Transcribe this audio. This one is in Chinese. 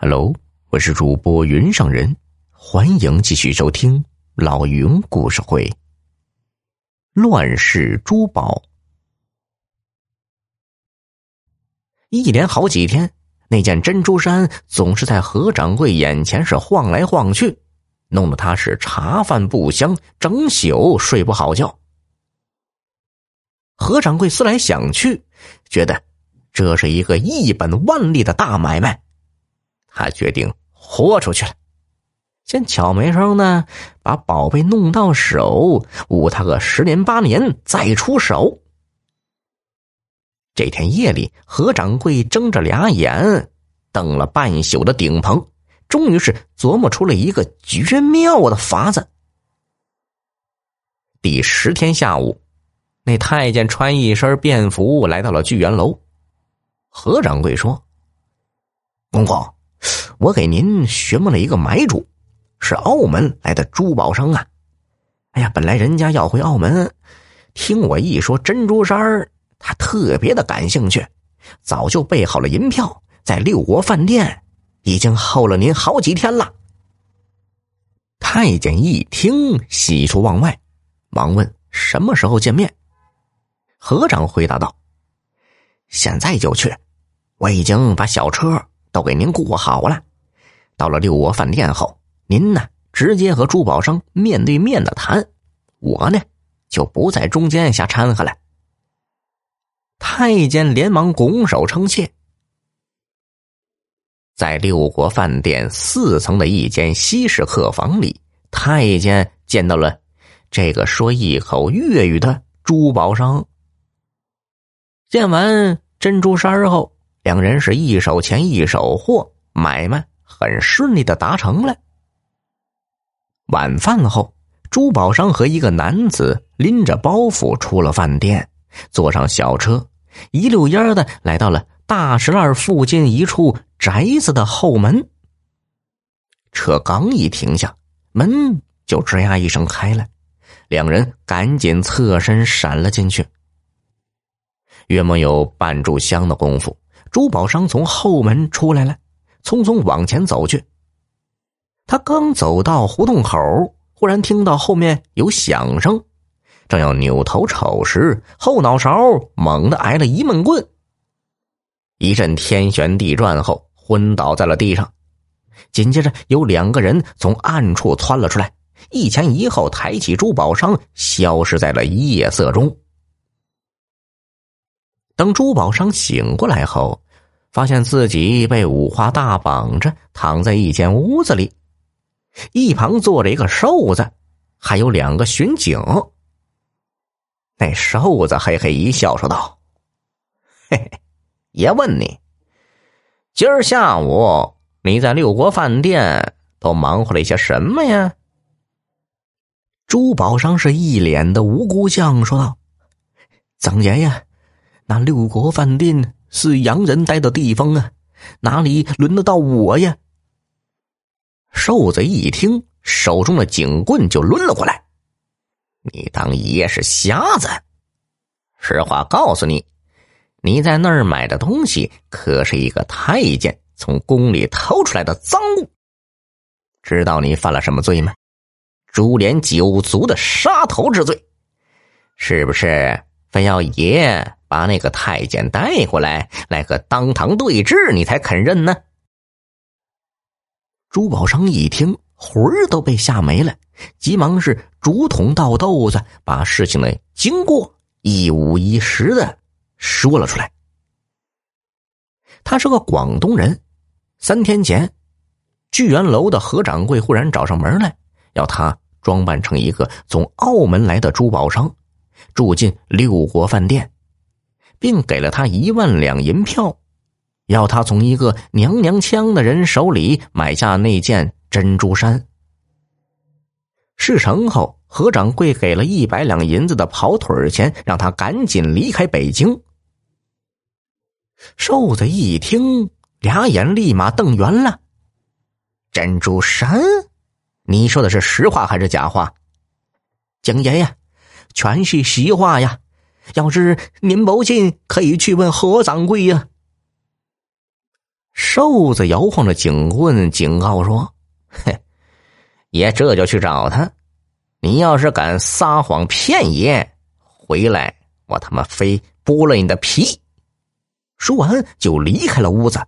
Hello，我是主播云上人，欢迎继续收听老云故事会。乱世珠宝，一连好几天，那件珍珠衫总是在何掌柜眼前是晃来晃去，弄得他是茶饭不香，整宿睡不好觉。何掌柜思来想去，觉得这是一个一本万利的大买卖。他决定豁出去了，先悄没声呢，把宝贝弄到手，捂他个十年八年再出手。这天夜里，何掌柜睁着俩眼，瞪了半宿的顶棚，终于是琢磨出了一个绝妙的法子。第十天下午，那太监穿一身便服来到了聚源楼。何掌柜说：“公公。”我给您询问了一个买主，是澳门来的珠宝商啊。哎呀，本来人家要回澳门，听我一说珍珠衫他特别的感兴趣，早就备好了银票，在六国饭店已经候了您好几天了。太监一听，喜出望外，忙问什么时候见面。和尚回答道：“现在就去，我已经把小车都给您雇好了。”到了六国饭店后，您呢直接和珠宝商面对面的谈，我呢就不在中间瞎掺和了。太监连忙拱手称谢。在六国饭店四层的一间西式客房里，太监见到了这个说一口粤语的珠宝商。见完珍珠衫后，两人是一手钱一手货，买卖。很顺利的达成了。晚饭后，珠宝商和一个男子拎着包袱出了饭店，坐上小车，一溜烟的来到了大石栏附近一处宅子的后门。车刚一停下，门就吱呀一声开了，两人赶紧侧身闪了进去。约莫有半炷香的功夫，珠宝商从后门出来了。匆匆往前走去。他刚走到胡同口，忽然听到后面有响声，正要扭头瞅时，后脑勺猛地挨了一闷棍，一阵天旋地转后昏倒在了地上。紧接着有两个人从暗处窜了出来，一前一后抬起珠宝商，消失在了夜色中。等珠宝商醒过来后。发现自己被五花大绑着躺在一间屋子里，一旁坐着一个瘦子，还有两个巡警。那瘦子嘿嘿一笑，说道：“嘿嘿，爷问你，今儿下午你在六国饭店都忙活了一些什么呀？”珠宝商是一脸的无辜相，说道：“曾爷爷，那六国饭店。”是洋人待的地方啊，哪里轮得到我呀？瘦子一听，手中的警棍就抡了过来。你当爷是瞎子？实话告诉你，你在那儿买的东西可是一个太监从宫里偷出来的赃物。知道你犯了什么罪吗？株连九族的杀头之罪，是不是？非要爷？把那个太监带过来，来个当堂对质，你才肯认呢。珠宝商一听，魂儿都被吓没了，急忙是竹筒倒豆子，把事情的经过一五一十的说了出来。他是个广东人，三天前，聚源楼的何掌柜忽然找上门来，要他装扮成一个从澳门来的珠宝商，住进六国饭店。并给了他一万两银票，要他从一个娘娘腔的人手里买下那件珍珠衫。事成后，何掌柜给了一百两银子的跑腿钱，让他赶紧离开北京。瘦子一听，俩眼立马瞪圆了：“珍珠衫？你说的是实话还是假话？”景爷呀，全是实话呀。要是您不信，可以去问何掌柜呀。瘦子摇晃着警棍，警告说：“哼，爷这就去找他。你要是敢撒谎骗爷，回来我他妈非剥了你的皮！”说完就离开了屋子。